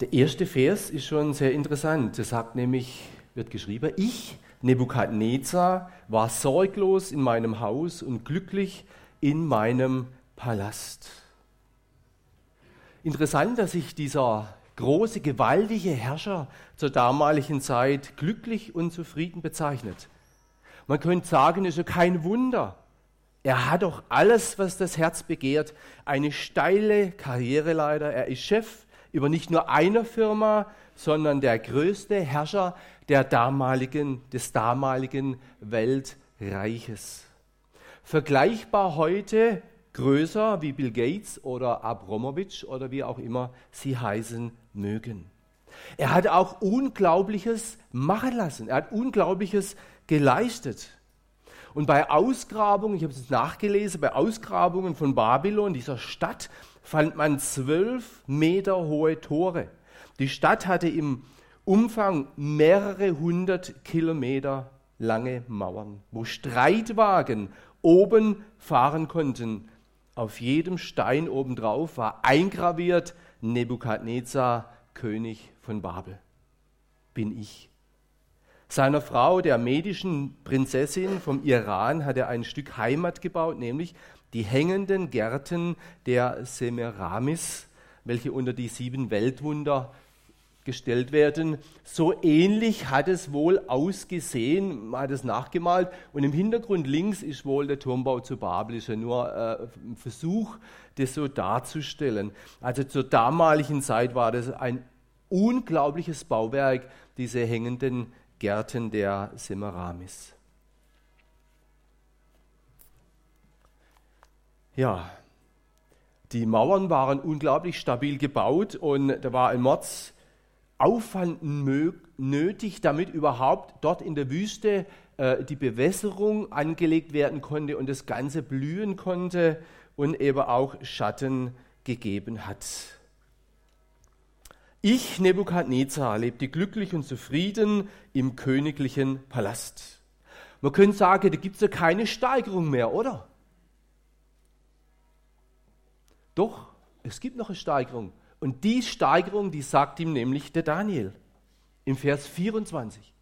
Der erste Vers ist schon sehr interessant. Es sagt nämlich, wird geschrieben, ich, Nebukadnezar, war sorglos in meinem Haus und glücklich in meinem Palast. Interessant, dass sich dieser große, gewaltige Herrscher zur damaligen Zeit glücklich und zufrieden bezeichnet. Man könnte sagen, es ist ja kein Wunder. Er hat doch alles, was das Herz begehrt. Eine steile Karriereleiter. Er ist Chef über nicht nur eine Firma, sondern der größte Herrscher der damaligen, des damaligen Weltreiches. Vergleichbar heute größer wie Bill Gates oder Abramowitsch oder wie auch immer sie heißen mögen. Er hat auch Unglaubliches machen lassen. Er hat Unglaubliches geleistet. Und bei Ausgrabungen, ich habe es nachgelesen, bei Ausgrabungen von Babylon, dieser Stadt, fand man zwölf Meter hohe Tore. Die Stadt hatte im Umfang mehrere hundert Kilometer lange Mauern, wo Streitwagen oben fahren konnten. Auf jedem Stein obendrauf war eingraviert Nebukadnezar, König von Babel. Bin ich. Seiner Frau, der medischen Prinzessin vom Iran, hat er ein Stück Heimat gebaut, nämlich die hängenden Gärten der Semiramis, welche unter die sieben Weltwunder gestellt werden. So ähnlich hat es wohl ausgesehen, man hat es nachgemalt und im Hintergrund links ist wohl der Turmbau zu Babel, ist ja nur äh, ein Versuch, das so darzustellen. Also zur damaligen Zeit war das ein unglaubliches Bauwerk, diese hängenden Gärten der Semiramis. Ja, die Mauern waren unglaublich stabil gebaut und da war ein Mordsaufwand nötig, damit überhaupt dort in der Wüste äh, die Bewässerung angelegt werden konnte und das Ganze blühen konnte und eben auch Schatten gegeben hat. Ich, Nebukadnezar, lebte glücklich und zufrieden im königlichen Palast. Man könnte sagen, da gibt es ja keine Steigerung mehr, oder? Doch, es gibt noch eine Steigerung. Und die Steigerung, die sagt ihm nämlich der Daniel im Vers 24.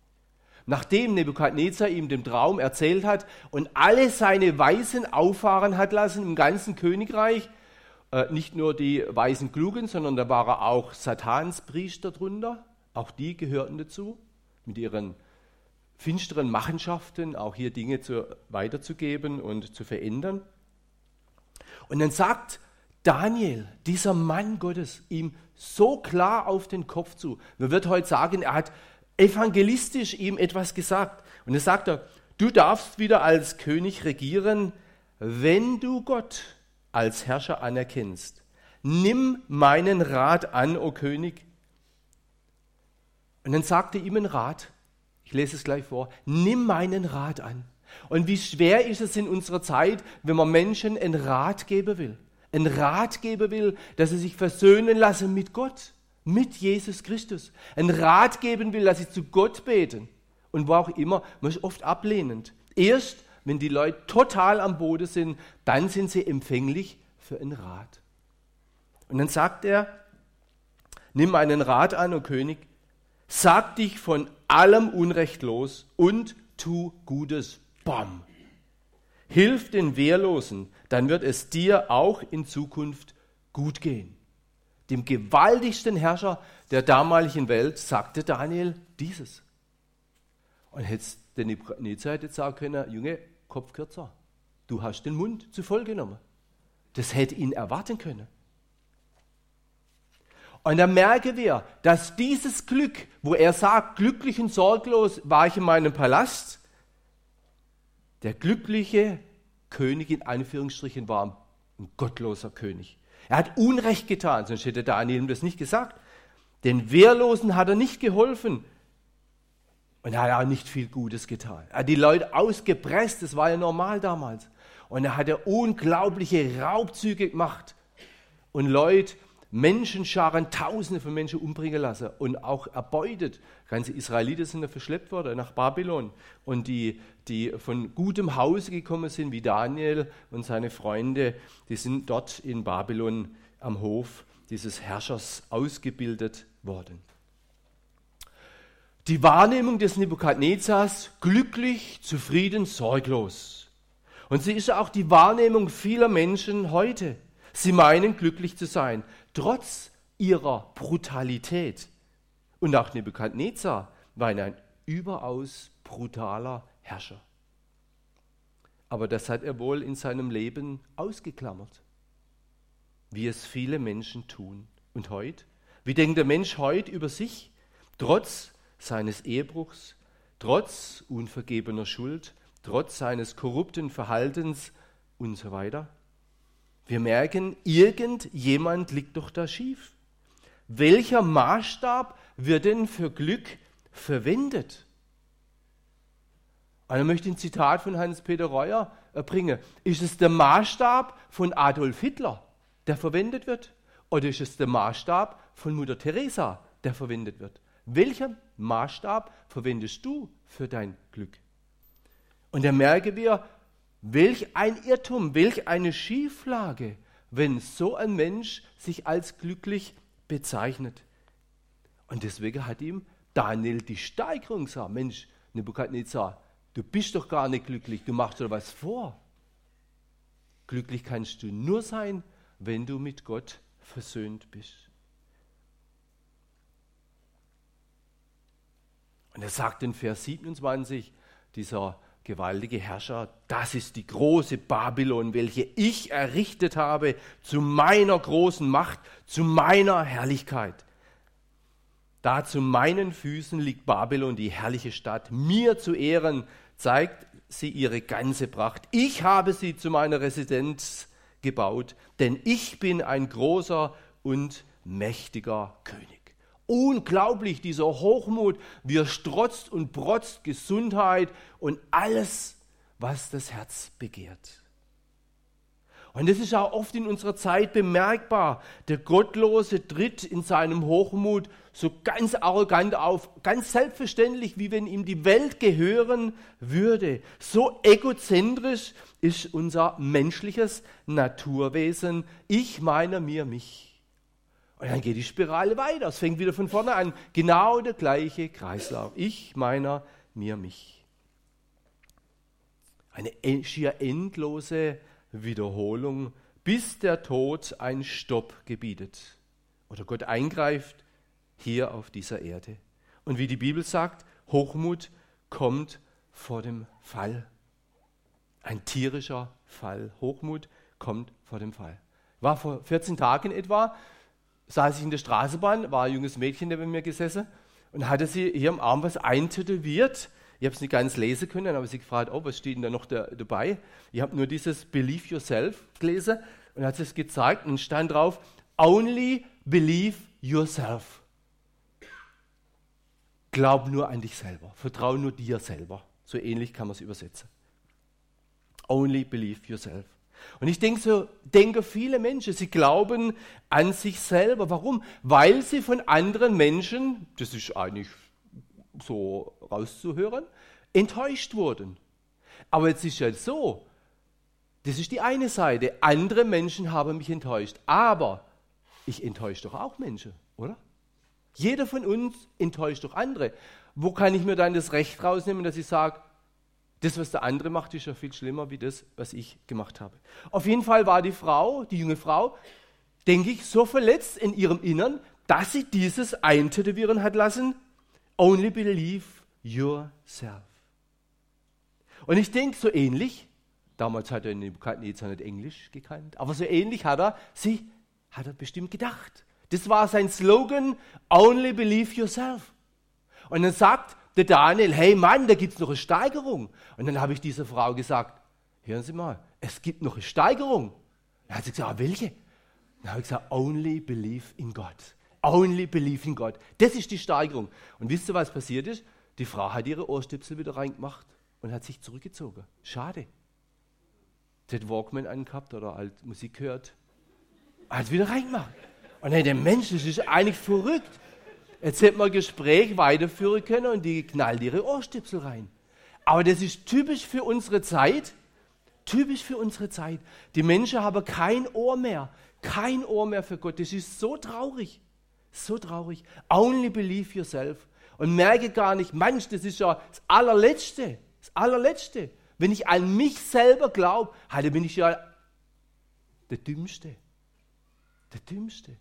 Nachdem Nebukadnezar ihm den Traum erzählt hat und alle seine Weisen auffahren hat lassen im ganzen Königreich, nicht nur die Weisen Klugen, sondern da waren auch Satanspriester drunter, auch die gehörten dazu, mit ihren finsteren Machenschaften, auch hier Dinge zu, weiterzugeben und zu verändern. Und dann sagt Daniel, dieser Mann Gottes, ihm so klar auf den Kopf zu. Man wird heute sagen, er hat evangelistisch ihm etwas gesagt. Und er sagt er, du darfst wieder als König regieren, wenn du Gott als Herrscher anerkennst. Nimm meinen Rat an, o König. Und dann sagte ihm ein Rat, ich lese es gleich vor, nimm meinen Rat an. Und wie schwer ist es in unserer Zeit, wenn man Menschen einen Rat geben will einen Rat geben will, dass sie sich versöhnen lassen mit Gott, mit Jesus Christus. Einen Rat geben will, dass sie zu Gott beten. Und wo auch immer, man ist oft ablehnend. Erst, wenn die Leute total am Boden sind, dann sind sie empfänglich für einen Rat. Und dann sagt er, nimm einen Rat an, o König, sag dich von allem Unrecht los und tu Gutes. Bam. Hilf den Wehrlosen, dann wird es dir auch in Zukunft gut gehen. Dem gewaltigsten Herrscher der damaligen Welt sagte Daniel dieses. Und hätte der Nebukadnezar hätte sagen können, Junge, Kopf kürzer, du hast den Mund zu voll genommen. Das hätte ihn erwarten können. Und dann merken wir, dass dieses Glück, wo er sagt, glücklich und sorglos war ich in meinem Palast, der glückliche König in Anführungsstrichen war ein gottloser König. Er hat Unrecht getan, sonst hätte Daniel ihm das nicht gesagt. Den Wehrlosen hat er nicht geholfen. Und er hat auch nicht viel Gutes getan. Er hat die Leute ausgepresst, das war ja normal damals. Und er hat unglaubliche Raubzüge gemacht. Und Leute Menschenscharen, Tausende von Menschen umbringen lassen und auch erbeutet. Ganze Israeliten sind da verschleppt worden nach Babylon. Und die, die von gutem Hause gekommen sind, wie Daniel und seine Freunde, die sind dort in Babylon am Hof dieses Herrschers ausgebildet worden. Die Wahrnehmung des Nebukadnezars glücklich, zufrieden, sorglos. Und sie ist auch die Wahrnehmung vieler Menschen heute. Sie meinen glücklich zu sein, trotz ihrer Brutalität. Und auch Nebukadnezar war ein überaus brutaler Herrscher. Aber das hat er wohl in seinem Leben ausgeklammert, wie es viele Menschen tun. Und heute? Wie denkt der Mensch heute über sich, trotz seines Ehebruchs, trotz unvergebener Schuld, trotz seines korrupten Verhaltens und so weiter? Wir merken, irgendjemand liegt doch da schief. Welcher Maßstab wird denn für Glück verwendet? Einer möchte ein Zitat von Hans-Peter Reuer bringen. Ist es der Maßstab von Adolf Hitler, der verwendet wird? Oder ist es der Maßstab von Mutter Teresa, der verwendet wird? Welchen Maßstab verwendest du für dein Glück? Und da merken wir, welch ein Irrtum, welch eine Schieflage, wenn so ein Mensch sich als glücklich bezeichnet. Und deswegen hat ihm Daniel die Steigerung gesagt, Mensch, Nebuchadnezzar, du bist doch gar nicht glücklich, du machst dir was vor. Glücklich kannst du nur sein, wenn du mit Gott versöhnt bist. Und er sagt in Vers 27, dieser gewaltige Herrscher, das ist die große Babylon, welche ich errichtet habe zu meiner großen Macht, zu meiner Herrlichkeit. Da zu meinen Füßen liegt Babylon, die herrliche Stadt. Mir zu Ehren zeigt sie ihre ganze Pracht. Ich habe sie zu meiner Residenz gebaut, denn ich bin ein großer und mächtiger König. Unglaublich, dieser Hochmut, wie er strotzt und protzt Gesundheit und alles, was das Herz begehrt. Und das ist auch oft in unserer Zeit bemerkbar. Der Gottlose tritt in seinem Hochmut so ganz arrogant auf, ganz selbstverständlich, wie wenn ihm die Welt gehören würde. So egozentrisch ist unser menschliches Naturwesen. Ich meine mir mich. Und dann geht die Spirale weiter. Es fängt wieder von vorne an. Genau der gleiche Kreislauf. Ich, meiner, mir, mich. Eine schier endlose Wiederholung, bis der Tod ein Stopp gebietet. Oder Gott eingreift hier auf dieser Erde. Und wie die Bibel sagt, Hochmut kommt vor dem Fall. Ein tierischer Fall. Hochmut kommt vor dem Fall. War vor 14 Tagen etwa saß ich in der Straßenbahn, war ein junges Mädchen neben mir gesessen und hatte sie hier am Arm was eintätowiert. Ich habe es nicht ganz lesen können, dann habe sie gefragt, oh, was steht denn da noch da, dabei? Ich habe nur dieses Believe Yourself gelesen und hat es gezeigt und stand drauf, Only believe yourself. Glaub nur an dich selber, vertraue nur dir selber. So ähnlich kann man es übersetzen. Only believe yourself. Und ich denke so, denke viele Menschen, sie glauben an sich selber. Warum? Weil sie von anderen Menschen, das ist eigentlich so rauszuhören, enttäuscht wurden. Aber jetzt ist ja so, das ist die eine Seite. Andere Menschen haben mich enttäuscht. Aber ich enttäusche doch auch Menschen, oder? Jeder von uns enttäuscht doch andere. Wo kann ich mir dann das Recht rausnehmen, dass ich sage, das, was der andere macht, ist ja viel schlimmer wie das, was ich gemacht habe. Auf jeden Fall war die Frau, die junge Frau, denke ich, so verletzt in ihrem Innern, dass sie dieses eintätowieren hat lassen. Only believe yourself. Und ich denke, so ähnlich, damals hat er Nebukadnezar nicht Englisch gekannt, aber so ähnlich hat er, sie hat er bestimmt gedacht. Das war sein Slogan, Only believe yourself. Und dann sagt der Daniel, hey Mann, da gibt es noch eine Steigerung. Und dann habe ich dieser Frau gesagt, hören Sie mal, es gibt noch eine Steigerung. Dann hat sie gesagt, ah, welche? Dann habe ich gesagt, only believe in God. Only believe in God. Das ist die Steigerung. Und wisst ihr, was passiert ist? Die Frau hat ihre Ohrstöpsel wieder reingemacht und hat sich zurückgezogen. Schade. Sie hat Walkman angehabt oder halt Musik gehört. Hat wieder reingemacht. Und dann der Mensch, das ist eigentlich verrückt. Jetzt hätte man ein Gespräch weiterführen können und die knallt ihre Ohrstöpsel rein. Aber das ist typisch für unsere Zeit. Typisch für unsere Zeit. Die Menschen haben kein Ohr mehr. Kein Ohr mehr für Gott. Das ist so traurig. So traurig. Only believe yourself. Und merke gar nicht, manch, das ist ja das allerletzte. Das allerletzte. Wenn ich an mich selber glaube, dann bin ich ja der Dümmste. Der Dümmste.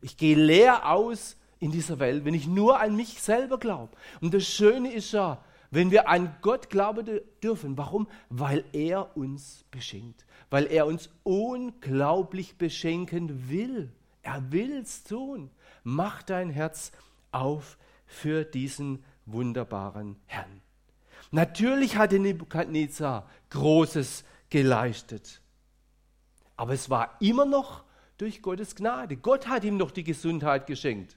Ich gehe leer aus in dieser Welt, wenn ich nur an mich selber glaube. Und das Schöne ist ja, wenn wir an Gott glauben dürfen. Warum? Weil er uns beschenkt. Weil er uns unglaublich beschenken will. Er will es tun. Mach dein Herz auf für diesen wunderbaren Herrn. Natürlich hatte Nebukadnezar Großes geleistet. Aber es war immer noch durch Gottes Gnade. Gott hat ihm noch die Gesundheit geschenkt.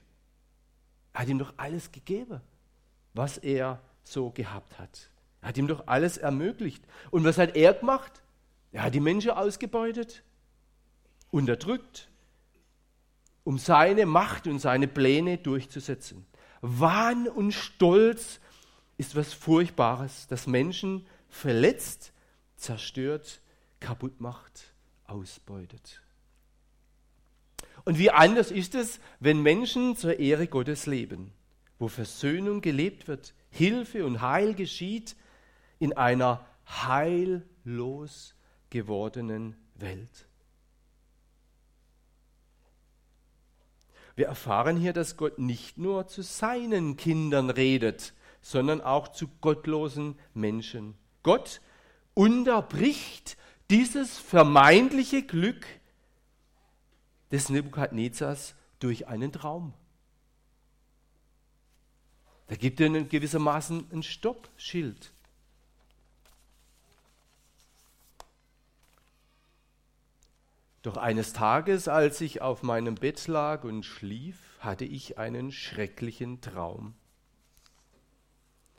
Er hat ihm doch alles gegeben, was er so gehabt hat. Er hat ihm doch alles ermöglicht. Und was hat er gemacht? Er hat die Menschen ausgebeutet, unterdrückt, um seine Macht und seine Pläne durchzusetzen. Wahn und Stolz ist was Furchtbares, das Menschen verletzt, zerstört, kaputt macht, ausbeutet. Und wie anders ist es, wenn Menschen zur Ehre Gottes leben, wo Versöhnung gelebt wird, Hilfe und Heil geschieht in einer heillos gewordenen Welt. Wir erfahren hier, dass Gott nicht nur zu seinen Kindern redet, sondern auch zu gottlosen Menschen. Gott unterbricht dieses vermeintliche Glück des Nebukadnezars durch einen Traum. Da gibt er gewissermaßen ein Stoppschild. Doch eines Tages, als ich auf meinem Bett lag und schlief, hatte ich einen schrecklichen Traum.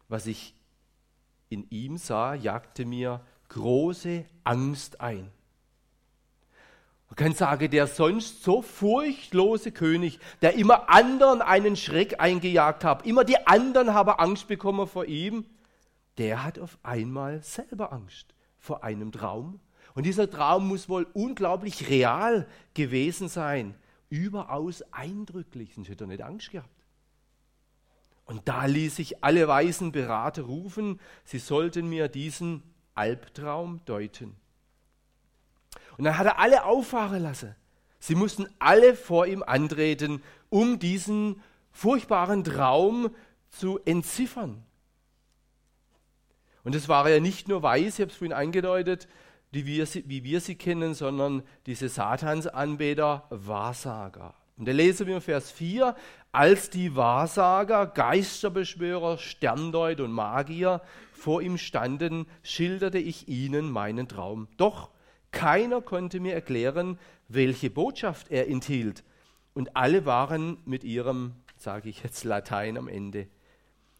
Was ich in ihm sah, jagte mir große Angst ein. Man kann sagen, der sonst so furchtlose König, der immer anderen einen Schreck eingejagt hat, immer die anderen haben Angst bekommen vor ihm, der hat auf einmal selber Angst vor einem Traum. Und dieser Traum muss wohl unglaublich real gewesen sein, überaus eindrücklich, sonst hätte er nicht Angst gehabt. Und da ließ ich alle weisen Berater rufen, sie sollten mir diesen Albtraum deuten. Und dann hat er alle auffahren lassen. Sie mussten alle vor ihm antreten, um diesen furchtbaren Traum zu entziffern. Und es war ja nicht nur weiß, ich habe es vorhin angedeutet, die wir, wie wir sie kennen, sondern diese Satansanbeter, Wahrsager. Und da lesen wir Vers 4, als die Wahrsager, Geisterbeschwörer, Sterndeuter und Magier vor ihm standen, schilderte ich ihnen meinen Traum. Doch keiner konnte mir erklären, welche Botschaft er enthielt. Und alle waren mit ihrem, sage ich jetzt Latein am Ende.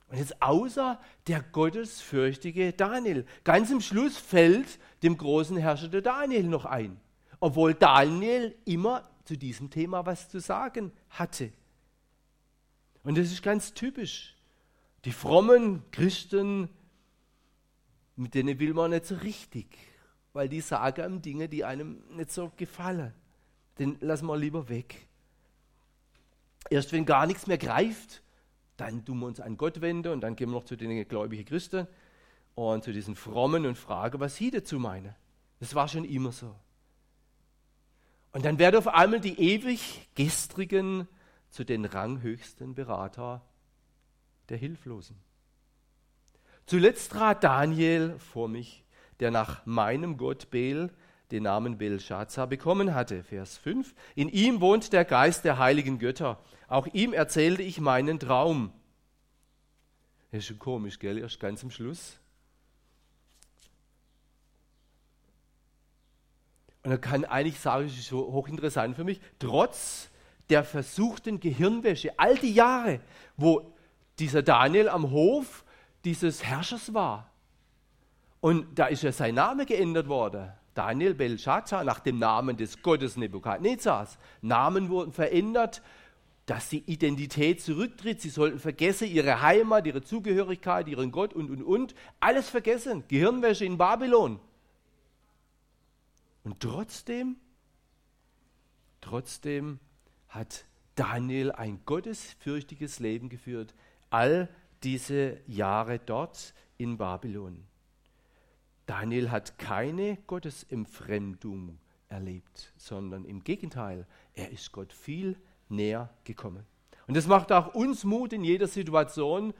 Und jetzt außer der gottesfürchtige Daniel. Ganz im Schluss fällt dem großen Herrscher der Daniel noch ein. Obwohl Daniel immer zu diesem Thema was zu sagen hatte. Und das ist ganz typisch. Die frommen Christen, mit denen will man nicht so richtig weil die sagen Dinge, die einem nicht so gefallen. Den lassen wir lieber weg. Erst wenn gar nichts mehr greift, dann tun wir uns an Gott wenden und dann gehen wir noch zu den gläubigen Christen und zu diesen Frommen und fragen, was sie dazu meinen. Das war schon immer so. Und dann werden auf einmal die ewig gestrigen zu den ranghöchsten Berater der Hilflosen. Zuletzt trat Daniel vor mich der nach meinem Gott Bel den Namen Belshazzar bekommen hatte. Vers 5. In ihm wohnt der Geist der heiligen Götter. Auch ihm erzählte ich meinen Traum. Das ist schon komisch, gell? Erst ganz am Schluss. Und er kann eigentlich sagen, das ist hochinteressant für mich, trotz der versuchten Gehirnwäsche, all die Jahre, wo dieser Daniel am Hof dieses Herrschers war, und da ist ja sein Name geändert worden. Daniel Belshazzar nach dem Namen des Gottes Nebukadnezars. Namen wurden verändert, dass die Identität zurücktritt. Sie sollten vergessen ihre Heimat, ihre Zugehörigkeit, ihren Gott und, und, und. Alles vergessen. Gehirnwäsche in Babylon. Und trotzdem, trotzdem hat Daniel ein gottesfürchtiges Leben geführt, all diese Jahre dort in Babylon. Daniel hat keine Gottesentfremdung erlebt, sondern im Gegenteil, er ist Gott viel näher gekommen. Und das macht auch uns Mut in jeder Situation,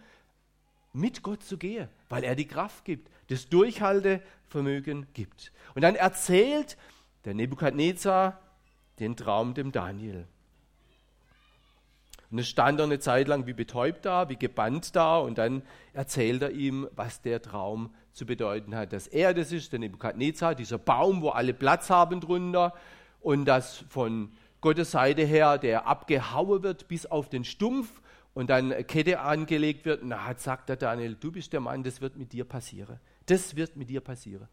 mit Gott zu gehen, weil er die Kraft gibt, das Durchhaltevermögen gibt. Und dann erzählt der Nebukadnezar den Traum dem Daniel. Und es stand er eine Zeit lang wie betäubt da, wie gebannt da und dann erzählt er ihm, was der Traum zu bedeuten hat. Dass er das ist, der Nebukadnezar, dieser Baum, wo alle Platz haben drunter und dass von Gottes Seite her der abgehauen wird bis auf den Stumpf und dann Kette angelegt wird. Hat, sagt der Daniel, du bist der Mann, das wird mit dir passieren. Das wird mit dir passieren.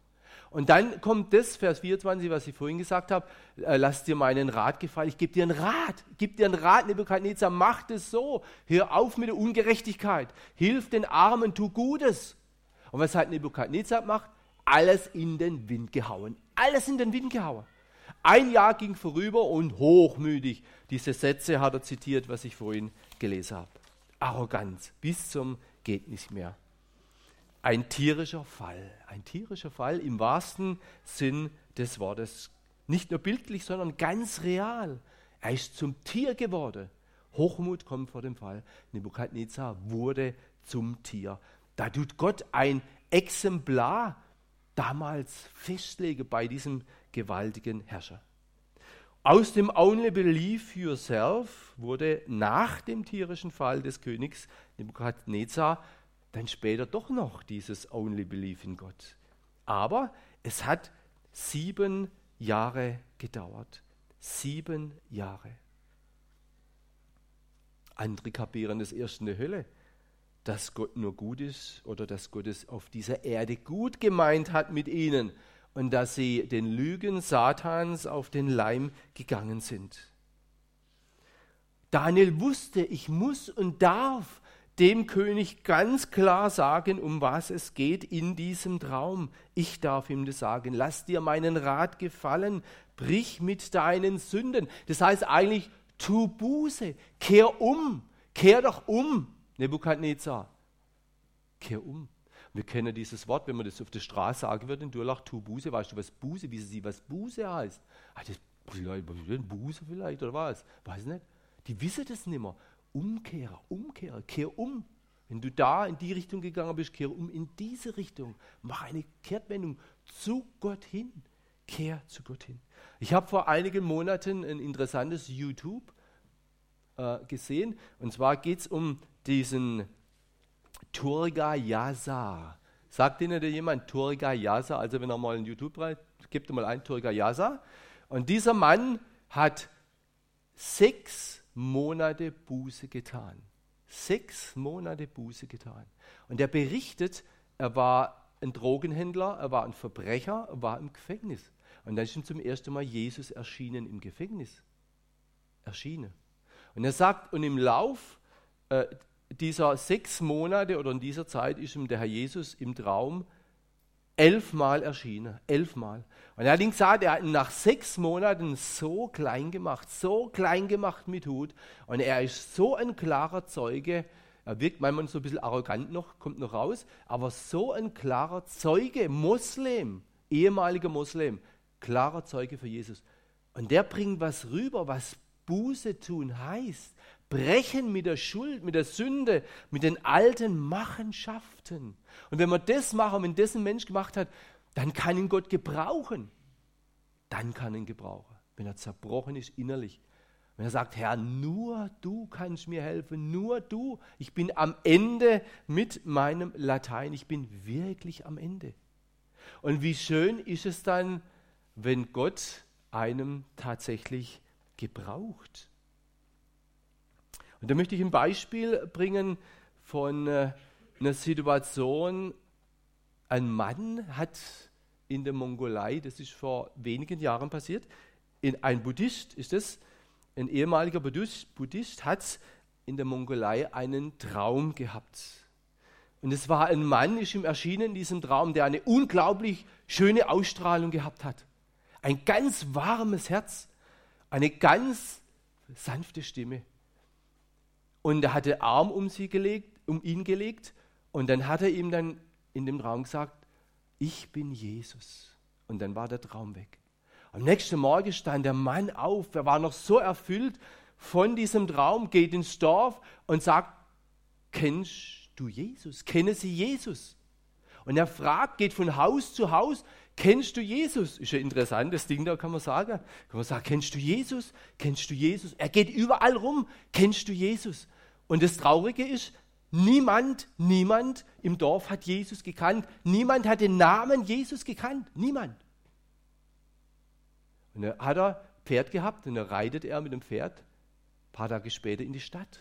Und dann kommt das, Vers 24, was ich vorhin gesagt habe, äh, lass dir meinen Rat gefallen. Ich gebe dir einen Rat, gib dir einen Rat, Nebuchadnezzar, mach das so. Hör auf mit der Ungerechtigkeit. Hilf den Armen, tu Gutes. Und was hat Nebuchadnezzar gemacht? Alles in den Wind gehauen. Alles in den Wind gehauen. Ein Jahr ging vorüber und hochmütig. Diese Sätze hat er zitiert, was ich vorhin gelesen habe. Arroganz bis zum geht nicht mehr ein tierischer Fall. Ein tierischer Fall im wahrsten Sinn des Wortes. Nicht nur bildlich, sondern ganz real. Er ist zum Tier geworden. Hochmut kommt vor dem Fall. Nebukadnezar wurde zum Tier. Da tut Gott ein Exemplar damals festlegen bei diesem gewaltigen Herrscher. Aus dem Only Believe Yourself wurde nach dem tierischen Fall des Königs Nebukadnezar dann später doch noch dieses Only Believe in Gott. Aber es hat sieben Jahre gedauert. Sieben Jahre. Andere kapieren das erst in der Hölle, dass Gott nur gut ist oder dass Gott es auf dieser Erde gut gemeint hat mit ihnen und dass sie den Lügen Satans auf den Leim gegangen sind. Daniel wusste, ich muss und darf dem König ganz klar sagen, um was es geht in diesem Traum. Ich darf ihm das sagen. Lass dir meinen Rat gefallen. Brich mit deinen Sünden. Das heißt eigentlich, tu Buße. Kehr um. Kehr doch um, Nebukadnezar. Kehr um. Wir kennen dieses Wort, wenn man das auf der Straße sagen würde, in Durlach, tu Buße. Weißt du, was Buße, wie sie, was Buße heißt? Ah, das, Buße vielleicht oder was? Weiß nicht. Die wissen das nicht mehr. Umkehrer, Umkehrer, kehr um. Wenn du da in die Richtung gegangen bist, kehr um in diese Richtung. Mach eine Kehrtwendung zu Gott hin. Kehr zu Gott hin. Ich habe vor einigen Monaten ein interessantes YouTube äh, gesehen. Und zwar geht es um diesen Turga Yasa. Sagt Ihnen jemand Turga Yasa? Also wenn er mal in YouTube rein, gibt mal ein Turga Yasa. Und dieser Mann hat sechs Monate Buße getan. Sechs Monate Buße getan. Und er berichtet, er war ein Drogenhändler, er war ein Verbrecher, er war im Gefängnis. Und dann ist ihm zum ersten Mal Jesus erschienen im Gefängnis. Erschienen. Und er sagt, und im Lauf äh, dieser sechs Monate oder in dieser Zeit ist ihm der Herr Jesus im Traum elfmal erschienen. Elfmal. Und er hat ihn gesagt, er hat ihn nach sechs Monaten so klein gemacht, so klein gemacht mit Hut. Und er ist so ein klarer Zeuge. Er wirkt manchmal so ein bisschen arrogant noch, kommt noch raus, aber so ein klarer Zeuge, Moslem, ehemaliger Moslem, klarer Zeuge für Jesus. Und der bringt was rüber, was Buße tun heißt. Brechen mit der Schuld, mit der Sünde, mit den alten Machenschaften. Und wenn wir das machen, wenn das ein Mensch gemacht hat, dann kann ihn Gott gebrauchen. Dann kann ihn gebrauchen, wenn er zerbrochen ist innerlich. Wenn er sagt, Herr, nur du kannst mir helfen, nur du. Ich bin am Ende mit meinem Latein, ich bin wirklich am Ende. Und wie schön ist es dann, wenn Gott einem tatsächlich gebraucht. Und da möchte ich ein Beispiel bringen von äh, einer Situation. Ein Mann hat in der Mongolei, das ist vor wenigen Jahren passiert, in, ein Buddhist ist es, ein ehemaliger Buddhist, Buddhist hat in der Mongolei einen Traum gehabt. Und es war ein Mann, ist ihm erschienen in diesem Traum, der eine unglaublich schöne Ausstrahlung gehabt hat. Ein ganz warmes Herz, eine ganz sanfte Stimme und er hatte Arm um, sie gelegt, um ihn gelegt und dann hat er ihm dann in dem Traum gesagt, ich bin Jesus. Und dann war der Traum weg. Am nächsten Morgen stand der Mann auf, er war noch so erfüllt von diesem Traum, geht ins Dorf und sagt, kennst du Jesus? Kenne sie Jesus? Und er fragt, geht von Haus zu Haus, kennst du Jesus? Ist ein interessantes Ding, da kann man sagen. Kann man sagen, kennst du Jesus? Kennst du Jesus? Er geht überall rum, kennst du Jesus? Und das Traurige ist, niemand, niemand im Dorf hat Jesus gekannt. Niemand hat den Namen Jesus gekannt. Niemand. Und dann hat er Pferd gehabt und dann reitet er mit dem Pferd ein paar Tage später in die Stadt.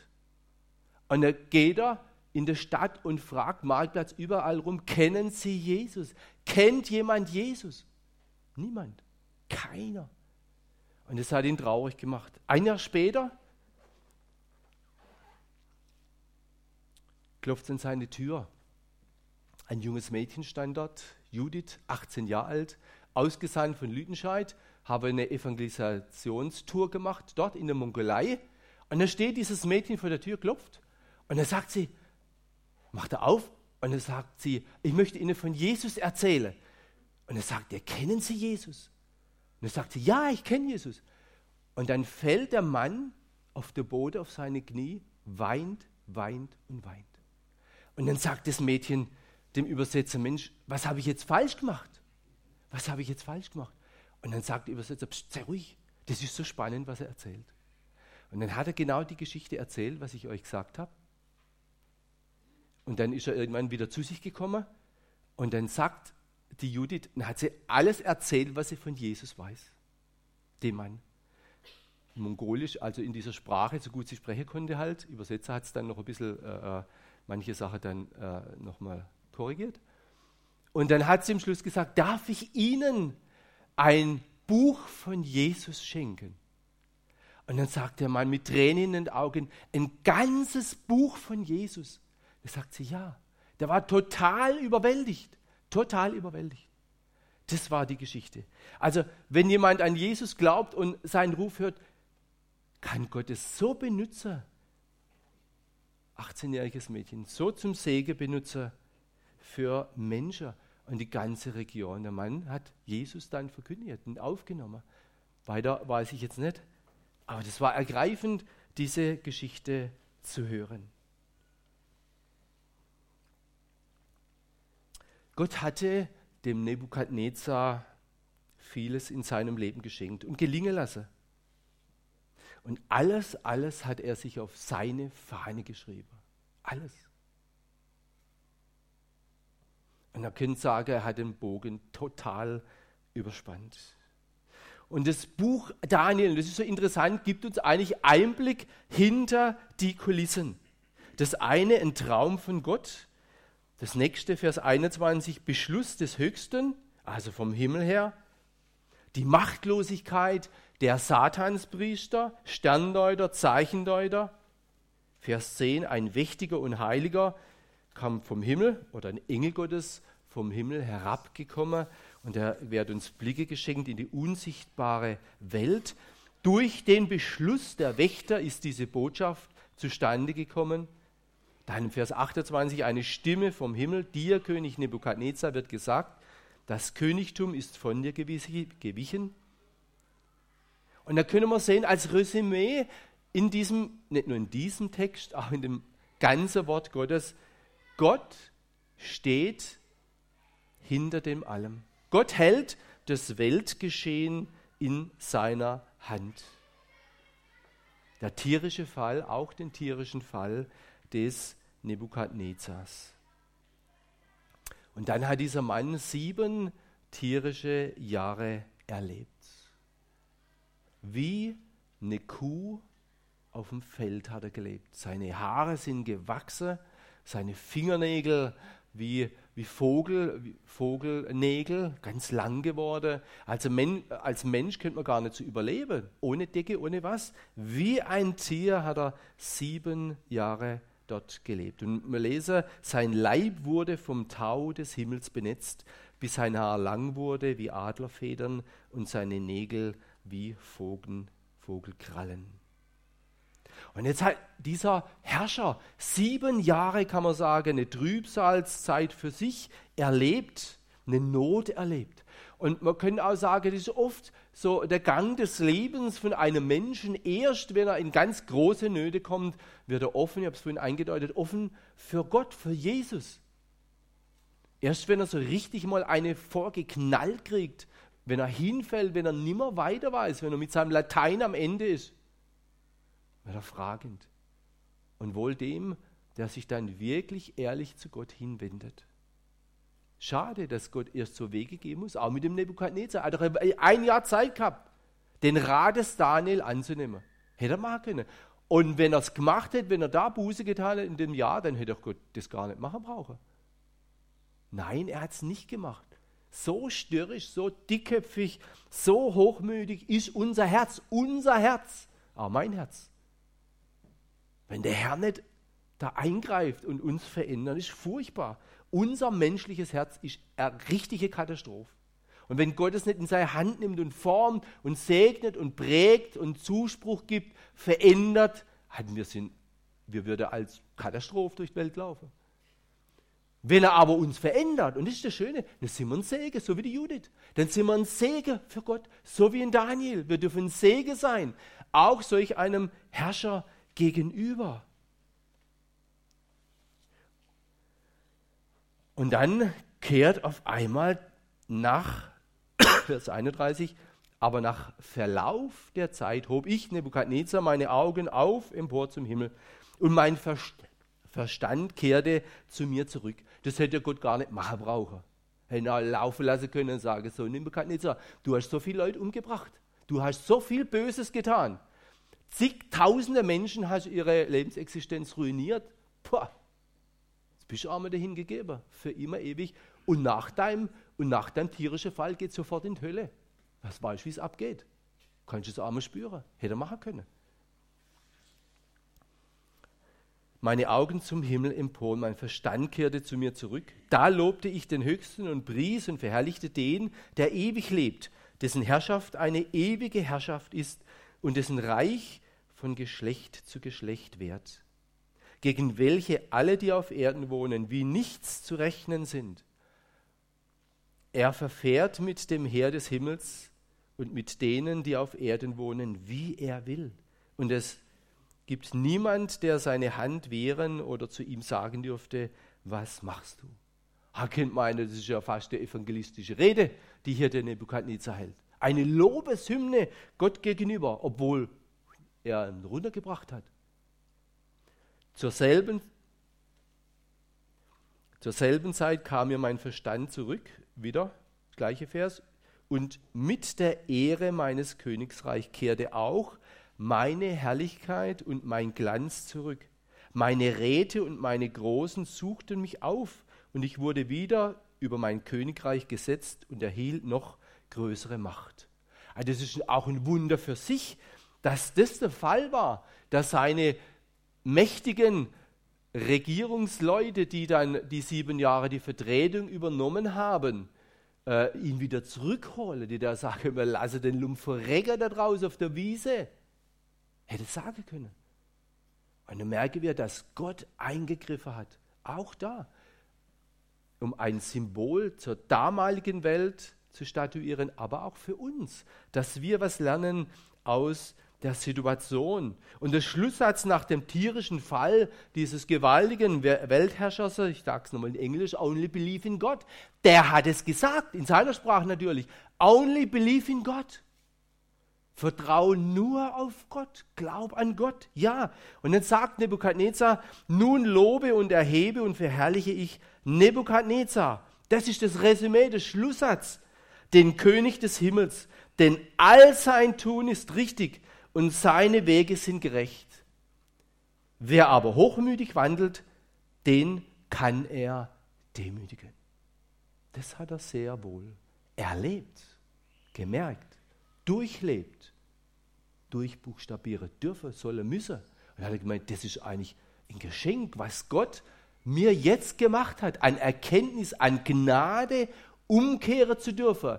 Und dann geht er in der Stadt und fragt Marktplatz überall rum, kennen Sie Jesus? Kennt jemand Jesus? Niemand. Keiner. Und das hat ihn traurig gemacht. Ein Jahr später klopft es an seine Tür. Ein junges Mädchen stand dort, Judith, 18 Jahre alt, ausgesandt von Lüdenscheid, habe eine Evangelisationstour gemacht, dort in der Mongolei. Und da steht dieses Mädchen vor der Tür, klopft. Und dann sagt sie, macht er auf und dann sagt sie, ich möchte Ihnen von Jesus erzählen. Und er sagt er, kennen Sie Jesus? Und dann sagt ja, ich kenne Jesus. Und dann fällt der Mann auf der Boden auf seine Knie, weint, weint und weint. Und dann sagt das Mädchen dem Übersetzer, Mensch, was habe ich jetzt falsch gemacht? Was habe ich jetzt falsch gemacht? Und dann sagt der Übersetzer, Psst, sei ruhig, das ist so spannend, was er erzählt. Und dann hat er genau die Geschichte erzählt, was ich euch gesagt habe. Und dann ist er irgendwann wieder zu sich gekommen und dann sagt die Judith, dann hat sie alles erzählt, was sie von Jesus weiß. Dem Mann. Mongolisch, also in dieser Sprache, so gut sie sprechen konnte halt. Übersetzer hat es dann noch ein bisschen, äh, äh manche Sachen dann äh, nochmal korrigiert. Und dann hat sie im Schluss gesagt, darf ich Ihnen ein Buch von Jesus schenken? Und dann sagt der Mann mit Tränen in den Augen, ein ganzes Buch von Jesus. Da sagt sie ja. Der war total überwältigt. Total überwältigt. Das war die Geschichte. Also, wenn jemand an Jesus glaubt und seinen Ruf hört, kann Gott es so benutzen, 18-jähriges Mädchen, so zum Segen benutzen für Menschen und die ganze Region. Der Mann hat Jesus dann verkündigt und aufgenommen. Weiter weiß ich jetzt nicht. Aber das war ergreifend, diese Geschichte zu hören. Gott hatte dem Nebukadnezar vieles in seinem Leben geschenkt und gelingen lassen. Und alles, alles hat er sich auf seine Fahne geschrieben. Alles. Und er könnte sagen, er hat den Bogen total überspannt. Und das Buch Daniel, das ist so interessant, gibt uns eigentlich Einblick hinter die Kulissen. Das eine ein Traum von Gott, das nächste, Vers 21, Beschluss des Höchsten, also vom Himmel her. Die Machtlosigkeit der Satanspriester, Sterndeuter, Zeichendeuter. Vers 10, ein Wächtiger und Heiliger kam vom Himmel oder ein Engel Gottes vom Himmel herabgekommen und er wird uns Blicke geschenkt in die unsichtbare Welt. Durch den Beschluss der Wächter ist diese Botschaft zustande gekommen. Dann im Vers 28 eine Stimme vom Himmel, dir, König Nebukadnezar, wird gesagt, das Königtum ist von dir gewichen. Und da können wir sehen, als Resümee in diesem, nicht nur in diesem Text, auch in dem ganzen Wort Gottes, Gott steht hinter dem allem. Gott hält das Weltgeschehen in seiner Hand. Der tierische Fall, auch den tierischen Fall des Nebukadnezars. Und dann hat dieser Mann sieben tierische Jahre erlebt. Wie eine Kuh auf dem Feld hat er gelebt. Seine Haare sind gewachsen, seine Fingernägel wie, wie, Vogel, wie Vogelnägel, ganz lang geworden. Also Men, als Mensch könnte man gar nicht so überleben, ohne Decke, ohne was. Wie ein Tier hat er sieben Jahre dort gelebt. Und wir lesen, sein Leib wurde vom Tau des Himmels benetzt, bis sein Haar lang wurde wie Adlerfedern und seine Nägel wie Vogel, Vogelkrallen. Und jetzt hat dieser Herrscher sieben Jahre, kann man sagen, eine Trübsalzeit für sich erlebt, eine Not erlebt. Und man könnte auch sagen, das ist oft so der Gang des Lebens von einem Menschen. Erst wenn er in ganz große Nöte kommt, wird er offen, ich habe es vorhin eingedeutet, offen für Gott, für Jesus. Erst wenn er so richtig mal eine vorgeknallt kriegt, wenn er hinfällt, wenn er nimmer weiter weiß, wenn er mit seinem Latein am Ende ist, wird er fragend. Und wohl dem, der sich dann wirklich ehrlich zu Gott hinwendet. Schade, dass Gott erst so Wege gehen muss, auch mit dem Nebukadnezar. Er hat doch ein Jahr Zeit gehabt, den Rat des Daniel anzunehmen. Hätte er machen können. Und wenn er es gemacht hätte, wenn er da Buße getan hätte in dem Jahr, dann hätte Gott das gar nicht machen brauchen. Nein, er hat es nicht gemacht. So störrisch, so dickköpfig, so hochmütig ist unser Herz, unser Herz, auch mein Herz. Wenn der Herr nicht da eingreift und uns verändert, ist furchtbar. Unser menschliches Herz ist eine richtige Katastrophe. Und wenn Gott es nicht in seine Hand nimmt und formt und segnet und prägt und Zuspruch gibt, verändert, hatten wir sind, wir würden als Katastrophe durch die Welt laufen. Wenn er aber uns verändert, und das ist das Schöne, dann sind wir ein Segen, so wie die Judith. Dann sind wir ein Segen für Gott, so wie in Daniel. Wir dürfen ein Segen sein, auch solch einem Herrscher gegenüber. Und dann kehrt auf einmal nach, Vers 31, aber nach Verlauf der Zeit hob ich, Nebukadnezar, meine Augen auf empor zum Himmel und mein Verstand kehrte zu mir zurück. Das hätte Gott gar nicht machen brauchen. Hätte er laufen lassen können und sagen, so Nebukadnezar, du hast so viele Leute umgebracht. Du hast so viel Böses getan. Zigtausende Menschen hast ihre Lebensexistenz ruiniert. Puh, bist du einmal dahin gegeben, für immer ewig. Und nach deinem, und nach deinem tierischen Fall geht sofort in die Hölle. Was weißt du, wie es abgeht? Kannst du es einmal spüren. Hätte er machen können. Meine Augen zum Himmel empor, mein Verstand kehrte zu mir zurück. Da lobte ich den Höchsten und pries und verherrlichte den, der ewig lebt, dessen Herrschaft eine ewige Herrschaft ist und dessen Reich von Geschlecht zu Geschlecht währt gegen welche alle, die auf Erden wohnen, wie nichts zu rechnen sind. Er verfährt mit dem Heer des Himmels und mit denen, die auf Erden wohnen, wie er will. Und es gibt niemand, der seine Hand wehren oder zu ihm sagen dürfte, was machst du? Ha, kennt meinen, das ist ja fast die evangelistische Rede, die hier der Nebukadnezar hält. Eine Lobeshymne Gott gegenüber, obwohl er ihn runtergebracht hat. Zur selben, zur selben Zeit kam mir mein Verstand zurück, wieder, gleiche Vers, und mit der Ehre meines Königsreich kehrte auch meine Herrlichkeit und mein Glanz zurück. Meine Räte und meine Großen suchten mich auf, und ich wurde wieder über mein Königreich gesetzt und erhielt noch größere Macht. Also das ist auch ein Wunder für sich, dass das der Fall war, dass seine mächtigen Regierungsleute, die dann die sieben Jahre die Vertretung übernommen haben, äh, ihn wieder zurückholen, die da sagen, wir lassen den Lumpferregger da draußen auf der Wiese. Hätte sagen können. Und dann merken wir, dass Gott eingegriffen hat. Auch da. Um ein Symbol zur damaligen Welt zu statuieren, aber auch für uns, dass wir was lernen aus der Situation. Und der Schlusssatz nach dem tierischen Fall dieses gewaltigen Weltherrschers, ich sage es nochmal in Englisch, only believe in God, der hat es gesagt, in seiner Sprache natürlich, only believe in God. Vertraue nur auf Gott, glaub an Gott, ja. Und dann sagt Nebukadnezar, nun lobe und erhebe und verherrliche ich Nebukadnezar. Das ist das Resümee, der Schlusssatz. Den König des Himmels, denn all sein Tun ist richtig und seine Wege sind gerecht. Wer aber hochmütig wandelt, den kann er demütigen. Das hat er sehr wohl erlebt, gemerkt, durchlebt, durchbuchstabieren dürfen, sollen, müssen. Und er hat gemeint, das ist eigentlich ein Geschenk, was Gott mir jetzt gemacht hat, an Erkenntnis, an Gnade umkehren zu dürfen,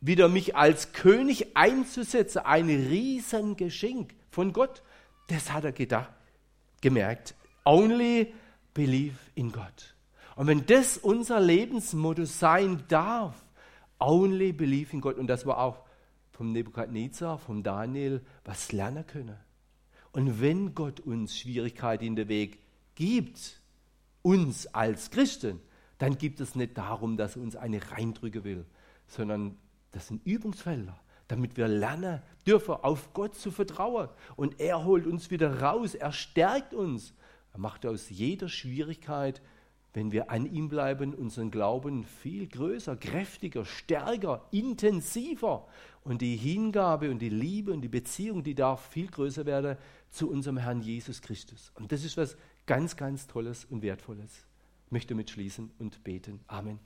wieder mich als König einzusetzen, ein Riesengeschenk von Gott. Das hat er gedacht, gemerkt, only believe in God. Und wenn das unser Lebensmotto sein darf, only believe in God, und das war auch vom Nebukadnezar, vom Daniel, was lernen können. Und wenn Gott uns Schwierigkeiten in den Weg gibt, uns als Christen, dann gibt es nicht darum, dass er uns eine reindrücken will, sondern das sind Übungsfelder, damit wir lernen dürfen, auf Gott zu vertrauen. Und er holt uns wieder raus, er stärkt uns. Er macht aus jeder Schwierigkeit, wenn wir an ihm bleiben, unseren Glauben viel größer, kräftiger, stärker, intensiver. Und die Hingabe und die Liebe und die Beziehung, die darf viel größer werden zu unserem Herrn Jesus Christus. Und das ist was ganz, ganz Tolles und Wertvolles. Möchte mitschließen und beten. Amen.